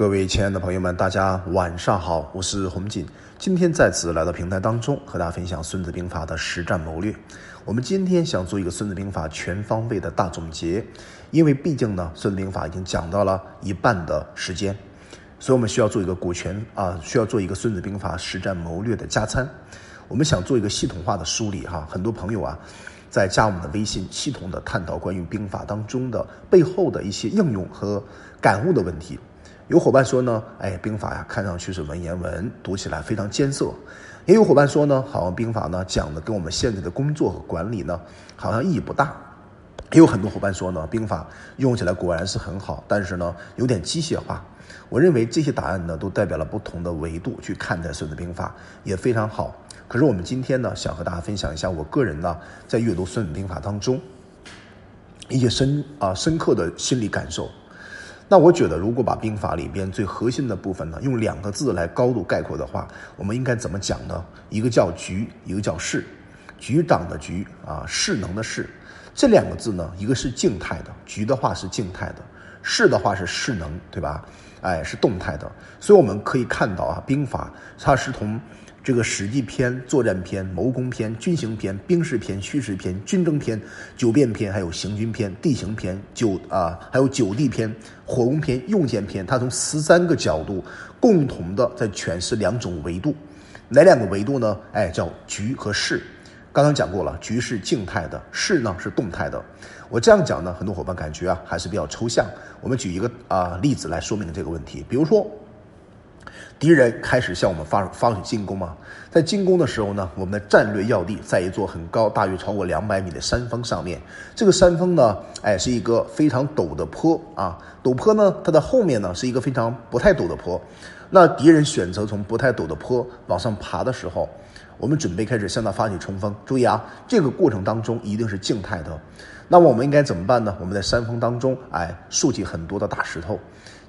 各位亲爱的朋友们，大家晚上好，我是洪锦。今天再次来到平台当中，和大家分享《孙子兵法》的实战谋略。我们今天想做一个《孙子兵法》全方位的大总结，因为毕竟呢，《孙子兵法》已经讲到了一半的时间，所以我们需要做一个股权啊，需要做一个《孙子兵法》实战谋略的加餐。我们想做一个系统化的梳理哈，很多朋友啊，在加我们的微信，系统的探讨关于兵法当中的背后的一些应用和感悟的问题。有伙伴说呢，哎，兵法呀，看上去是文言文，读起来非常艰涩；也有伙伴说呢，好像兵法呢讲的跟我们现在的工作和管理呢，好像意义不大。也有很多伙伴说呢，兵法用起来果然是很好，但是呢，有点机械化。我认为这些答案呢，都代表了不同的维度去看待《孙子兵法》，也非常好。可是我们今天呢，想和大家分享一下我个人呢，在阅读《孙子兵法》当中一些深啊深刻的心理感受。那我觉得，如果把兵法里边最核心的部分呢，用两个字来高度概括的话，我们应该怎么讲呢？一个叫局，一个叫势。局长的局啊，势能的势。这两个字呢，一个是静态的，局的话是静态的，势的话是势能，对吧？哎，是动态的。所以我们可以看到啊，兵法它是从。这个史记篇、作战篇、谋攻篇、军行篇、兵事篇、虚实篇、军争篇、九变篇，还有行军篇、地形篇、九啊，还有九地篇、火攻篇、用剑篇，它从十三个角度共同的在诠释两种维度，哪两个维度呢？哎，叫局和势。刚刚讲过了，局是静态的，势呢是动态的。我这样讲呢，很多伙伴感觉啊还是比较抽象。我们举一个啊例子来说明这个问题，比如说。敌人开始向我们发发起进攻吗？在进攻的时候呢，我们的战略要地在一座很高，大约超过两百米的山峰上面。这个山峰呢，哎，是一个非常陡的坡啊。陡坡呢，它的后面呢是一个非常不太陡的坡。那敌人选择从不太陡的坡往上爬的时候，我们准备开始向他发起冲锋。注意啊，这个过程当中一定是静态的。那么我们应该怎么办呢？我们在山峰当中，哎，竖起很多的大石头。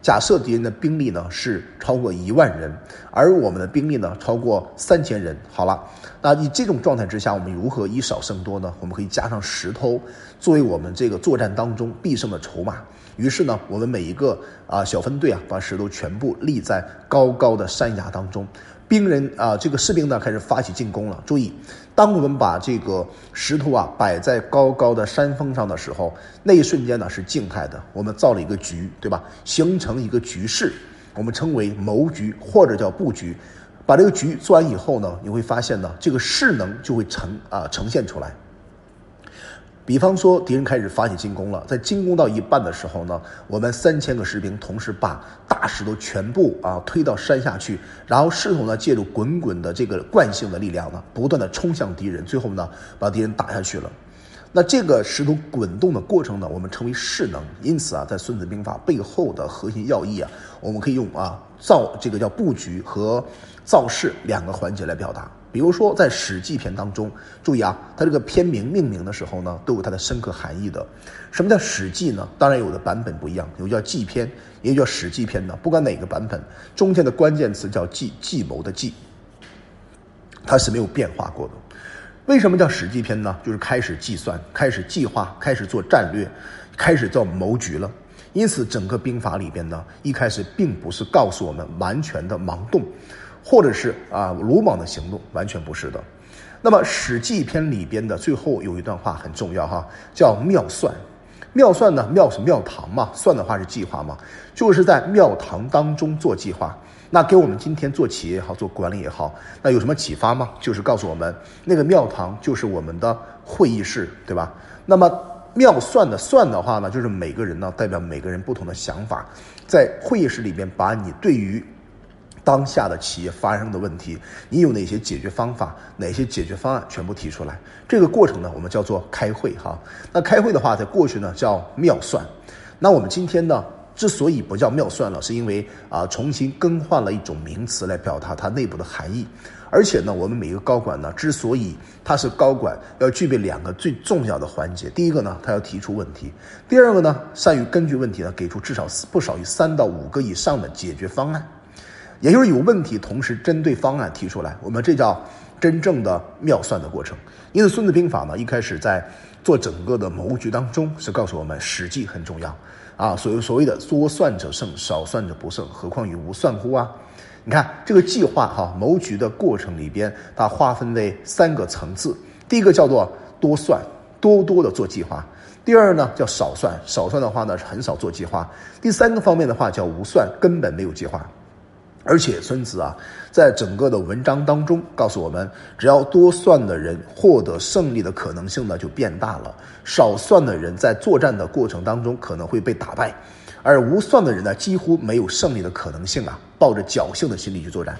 假设敌人的兵力呢是超过一万人，而我们的兵力呢超过三千人。好了，那以这种状态之下，我们如何以少胜多呢？我们可以加上石头作为我们这个作战当中必胜的筹码。于是呢，我们每一个啊小分队啊，把石头全部立在高高的山崖当中。兵人啊，这个士兵呢开始发起进攻了。注意，当我们把这个石头啊摆在高高的山峰上的时候，那一瞬间呢是静态的。我们造了一个局，对吧？形成一个局势，我们称为谋局或者叫布局。把这个局做完以后呢，你会发现呢，这个势能就会呈啊呈现出来。比方说，敌人开始发起进攻了，在进攻到一半的时候呢，我们三千个士兵同时把大石头全部啊推到山下去，然后势头呢借助滚滚的这个惯性的力量呢，不断的冲向敌人，最后呢把敌人打下去了。那这个石头滚动的过程呢，我们称为势能。因此啊，在《孙子兵法》背后的核心要义啊，我们可以用啊造这个叫布局和造势两个环节来表达。比如说，在《史记》篇当中，注意啊，它这个篇名命名的时候呢，都有它的深刻含义的。什么叫《史记》呢？当然有的版本不一样，有叫《记篇》，也有叫《史记篇》的。不管哪个版本，中间的关键词叫“计”，计谋的“计”，它是没有变化过的。为什么叫《史记篇》呢？就是开始计算，开始计划，开始做战略，开始做谋局了。因此，整个兵法里边呢，一开始并不是告诉我们完全的盲动。或者是啊鲁莽的行动，完全不是的。那么《史记》篇里边的最后有一段话很重要哈，叫妙算。妙算呢，妙是庙堂嘛，算的话是计划嘛，就是在庙堂当中做计划。那给我们今天做企业也好，做管理也好，那有什么启发吗？就是告诉我们，那个庙堂就是我们的会议室，对吧？那么妙算的算的话呢，就是每个人呢代表每个人不同的想法，在会议室里边把你对于。当下的企业发生的问题，你有哪些解决方法？哪些解决方案全部提出来？这个过程呢，我们叫做开会哈。那开会的话，在过去呢叫妙算。那我们今天呢，之所以不叫妙算了，是因为啊，重新更换了一种名词来表达它内部的含义。而且呢，我们每一个高管呢，之所以他是高管，要具备两个最重要的环节。第一个呢，他要提出问题；第二个呢，善于根据问题呢，给出至少不少于三到五个以上的解决方案。也就是有问题，同时针对方案提出来，我们这叫真正的妙算的过程。因此，《孙子兵法》呢，一开始在做整个的谋局当中，是告诉我们史记很重要啊，所谓所谓的多算者胜，少算者不胜，何况于无算乎啊？你看这个计划哈，谋局的过程里边，它划分为三个层次。第一个叫做多算，多多的做计划；第二呢叫少算，少算的话呢是很少做计划；第三个方面的话叫无算，根本没有计划。而且孙子啊，在整个的文章当中告诉我们，只要多算的人获得胜利的可能性呢就变大了，少算的人在作战的过程当中可能会被打败，而无算的人呢几乎没有胜利的可能性啊，抱着侥幸的心理去作战。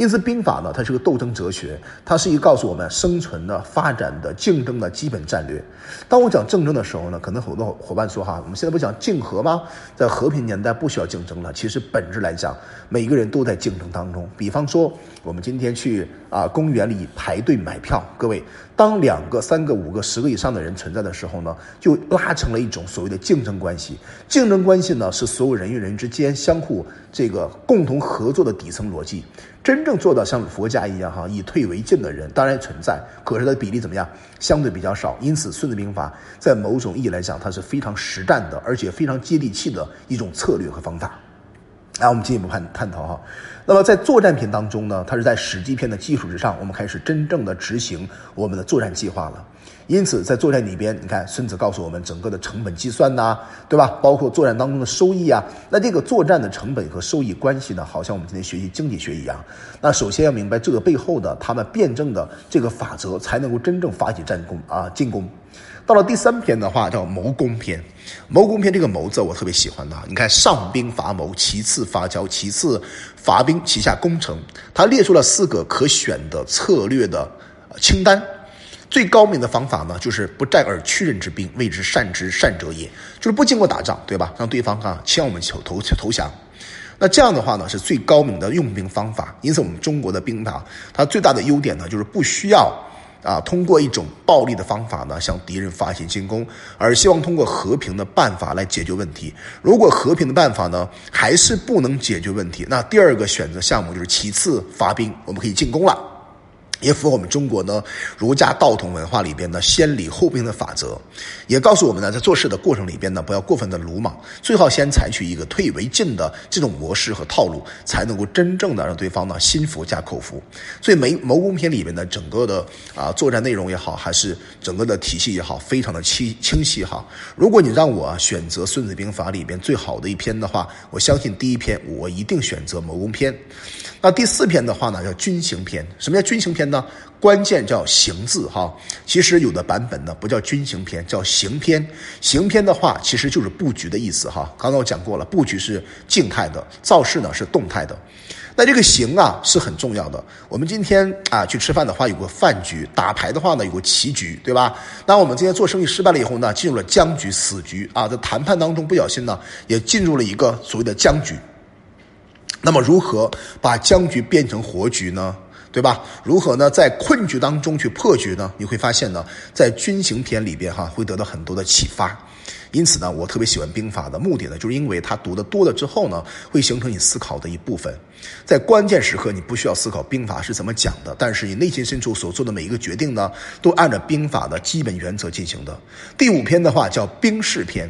因此，兵法呢，它是个斗争哲学，它是一个告诉我们生存的、发展的、竞争的基本战略。当我讲竞争的时候呢，可能很多伙伴说哈，我们现在不讲竞合吗？在和平年代不需要竞争了。其实本质来讲，每个人都在竞争当中。比方说，我们今天去啊公园里排队买票，各位，当两个、三个、五个、十个以上的人存在的时候呢，就拉成了一种所谓的竞争关系。竞争关系呢，是所有人与人之间相互这个共同合作的底层逻辑。真正做到像佛家一样哈以退为进的人当然存在，可是它的比例怎么样？相对比较少。因此，《孙子兵法》在某种意义来讲，它是非常实战的，而且非常接地气的一种策略和方法。来，我们进一步探探讨哈。那么在作战篇当中呢，它是在史记篇的基础之上，我们开始真正的执行我们的作战计划了。因此，在作战里边，你看孙子告诉我们整个的成本计算呐，对吧？包括作战当中的收益啊，那这个作战的成本和收益关系呢，好像我们今天学习经济学一样。那首先要明白这个背后的他们辩证的这个法则，才能够真正发起战功啊进攻。到了第三篇的话，叫谋攻篇。谋攻篇这个谋字我特别喜欢的，你看上兵伐谋，其次伐交，其次伐兵，其下攻城。他列出了四个可选的策略的清单。最高明的方法呢，就是不战而屈人之兵，谓之善之善者也。就是不经过打仗，对吧？让对方啊，向我们求投投降。那这样的话呢，是最高明的用兵方法。因此，我们中国的兵法，它最大的优点呢，就是不需要啊，通过一种暴力的方法呢，向敌人发起进攻，而希望通过和平的办法来解决问题。如果和平的办法呢，还是不能解决问题，那第二个选择项目就是其次发兵，我们可以进攻了。也符合我们中国呢儒家道统文化里边的先礼后兵的法则，也告诉我们呢，在做事的过程里边呢，不要过分的鲁莽，最好先采取一个退为进的这种模式和套路，才能够真正的让对方呢心服加口服。所以《谋谋攻篇》里边的整个的啊作战内容也好，还是整个的体系也好，非常的清清晰哈。如果你让我选择《孙子兵法》里边最好的一篇的话，我相信第一篇我一定选择《谋攻篇》。那第四篇的话呢，叫军行篇。什么叫军行篇呢？关键叫行字哈。其实有的版本呢不叫军行篇，叫行篇。行篇的话，其实就是布局的意思哈。刚才我讲过了，布局是静态的，造势呢是动态的。那这个行啊是很重要的。我们今天啊去吃饭的话，有个饭局；打牌的话呢，有个棋局，对吧？那我们今天做生意失败了以后呢，进入了僵局、死局啊。在谈判当中不小心呢，也进入了一个所谓的僵局。那么如何把僵局变成活局呢？对吧？如何呢？在困局当中去破局呢？你会发现呢，在军行篇里边哈，会得到很多的启发。因此呢，我特别喜欢兵法的目的呢，就是因为它读的多了之后呢，会形成你思考的一部分。在关键时刻，你不需要思考兵法是怎么讲的，但是你内心深处所做的每一个决定呢，都按照兵法的基本原则进行的。第五篇的话叫兵士篇。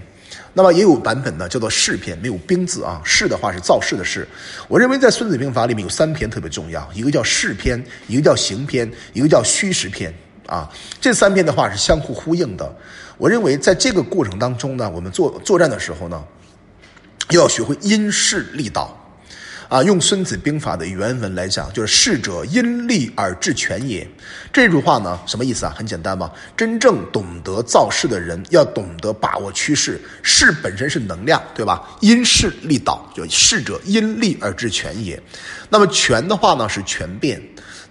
那么也有版本呢，叫做势篇，没有兵字啊。势的话是造势的势。我认为在《孙子兵法》里面有三篇特别重要，一个叫势篇，一个叫行篇，一个叫虚实篇啊。这三篇的话是相互呼应的。我认为在这个过程当中呢，我们作作战的时候呢，要学会因势利导。啊，用《孙子兵法》的原文来讲，就是“势者，因利而制权也”。这句话呢，什么意思啊？很简单嘛，真正懂得造势的人，要懂得把握趋势。势本身是能量，对吧？因势利导，就“势者，因利而制权也”。那么权的话呢，是权变。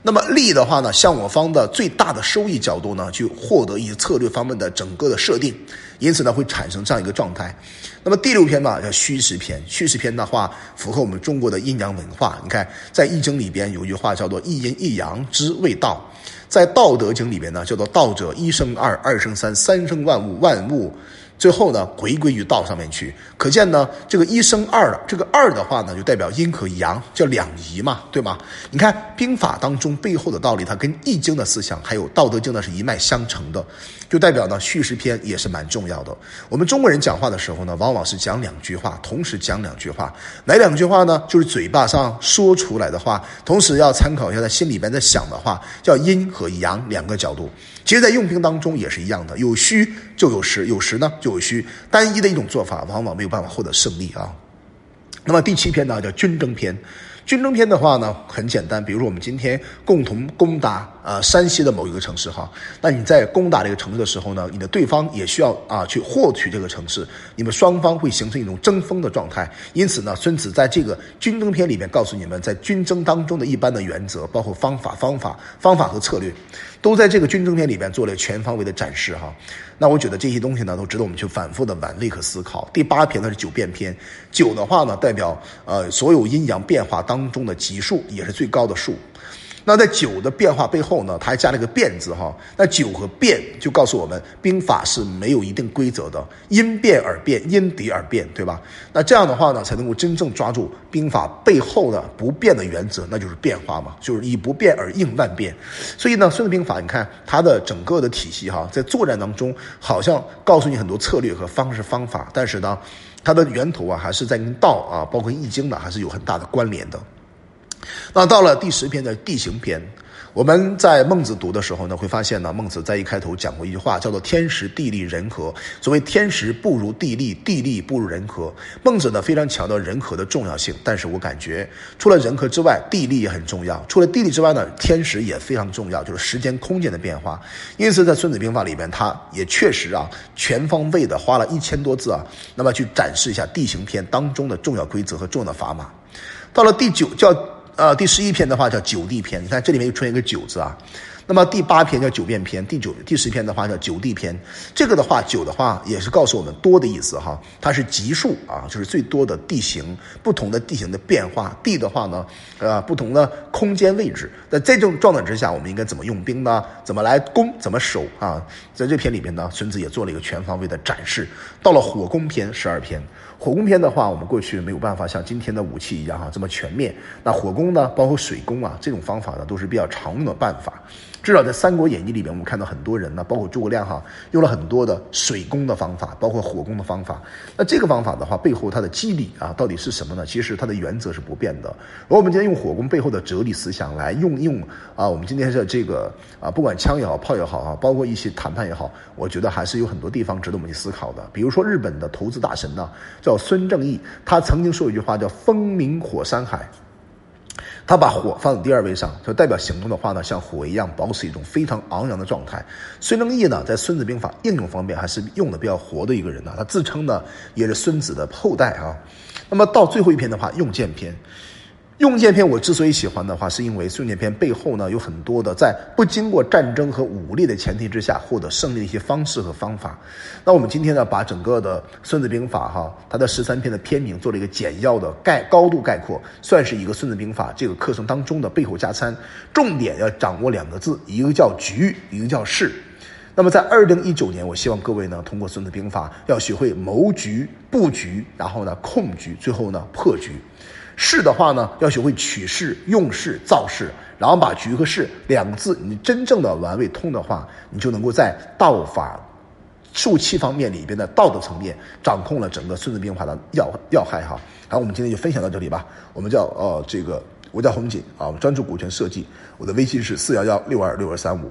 那么利的话呢，向我方的最大的收益角度呢，去获得一些策略方面的整个的设定，因此呢，会产生这样一个状态。那么第六篇呢，叫虚实篇。虚实篇的话，符合我们中国的阴阳文化。你看，在《易经》里边有一句话叫做“一阴一阳之谓道”，在《道德经》里边呢，叫做“道者一生二，二生三，三生万物，万物最后呢，回归于道上面去。可见呢，这个一生二，这个二的话呢，就代表阴和阳，叫两仪嘛，对吗？你看兵法当中背后的道理，它跟易经的思想还有道德经呢是一脉相承的，就代表呢叙事篇也是蛮重要的。我们中国人讲话的时候呢，往往是讲两句话，同时讲两句话，哪两句话呢？就是嘴巴上说出来的话，同时要参考一下他心里边在想的话，叫阴和阳两个角度。其实，在用兵当中也是一样的，有虚就有实，有实呢就有虚，单一的一种做法往往没有办法获得胜利啊。那么第七篇呢，叫军争篇。军争篇的话呢，很简单，比如说我们今天共同攻打呃山西的某一个城市哈，那你在攻打这个城市的时候呢，你的对方也需要啊去获取这个城市，你们双方会形成一种争锋的状态。因此呢，孙子在这个军争篇里面告诉你们，在军争当中的一般的原则，包括方法、方法、方法和策略，都在这个军争篇里面做了全方位的展示哈。那我觉得这些东西呢，都值得我们去反复的玩味和思考。第八篇呢是九变篇，九的话呢代表呃所有阴阳变化当中的级数，也是最高的数。那在九的变化背后呢，它还加了个变字哈。那九和变就告诉我们，兵法是没有一定规则的，因变而变，因敌而变，对吧？那这样的话呢，才能够真正抓住兵法背后的不变的原则，那就是变化嘛，就是以不变而应万变。所以呢，孙子兵法，你看它的整个的体系哈，在作战当中好像告诉你很多策略和方式方法，但是呢，它的源头啊还是在跟道啊，包括易经呢，还是有很大的关联的。那到了第十篇的地形篇，我们在孟子读的时候呢，会发现呢，孟子在一开头讲过一句话，叫做“天时地利人和”。所谓“天时不如地利，地利不如人和”。孟子呢非常强调人和的重要性，但是我感觉除了人和之外，地利也很重要。除了地利之外呢，天时也非常重要，就是时间空间的变化。因此，在《孙子兵法》里边，他也确实啊，全方位的花了一千多字啊，那么去展示一下地形篇当中的重要规则和重要的砝码。到了第九叫。呃，第十一篇的话叫九地篇，你看这里面又出现一个九字啊。那么第八篇叫九变篇，第九第十篇的话叫九地篇。这个的话，九的话也是告诉我们多的意思哈，它是级数啊，就是最多的地形，不同的地形的变化。地的话呢，呃，不同的空间位置。在这种状态之下，我们应该怎么用兵呢？怎么来攻？怎么守啊？在这篇里面呢，孙子也做了一个全方位的展示。到了火攻篇十二篇。火攻篇的话，我们过去没有办法像今天的武器一样哈这么全面。那火攻呢，包括水攻啊，这种方法呢，都是比较常用的办法。至少在《三国演义》里面，我们看到很多人呢，包括诸葛亮哈，用了很多的水攻的方法，包括火攻的方法。那这个方法的话，背后它的机理啊，到底是什么呢？其实它的原则是不变的。而我们今天用火攻背后的哲理思想来用用啊，我们今天的这个啊，不管枪也好，炮也好啊，包括一些谈判也好，我觉得还是有很多地方值得我们去思考的。比如说日本的投资大神呢，叫孙正义，他曾经说一句话叫“风明火山海”。他把火放在第二位上，就代表行动的话呢，像火一样保持一种非常昂扬的状态。孙正义呢，在《孙子兵法》应用方面还是用的比较活的一个人呢。他自称呢，也是孙子的后代啊。那么到最后一篇的话，用剑篇。用剑篇我之所以喜欢的话，是因为用剑篇背后呢有很多的在不经过战争和武力的前提之下获得胜利的一些方式和方法。那我们今天呢，把整个的孙子兵法哈，它的十三篇的篇名做了一个简要的概高度概括，算是一个孙子兵法这个课程当中的背后加餐。重点要掌握两个字，一个叫局，一个叫势。那么在二零一九年，我希望各位呢，通过孙子兵法要学会谋局、布局，然后呢控局，最后呢破局。势的话呢，要学会取势、用势、造势，然后把局和势两个字你真正的玩味通的话，你就能够在道法术器方面里边的道德层面掌控了整个孙子兵法的要要害哈。好，我们今天就分享到这里吧。我们叫呃这个，我叫洪锦啊，专注股权设计，我的微信是四幺幺六二六二三五。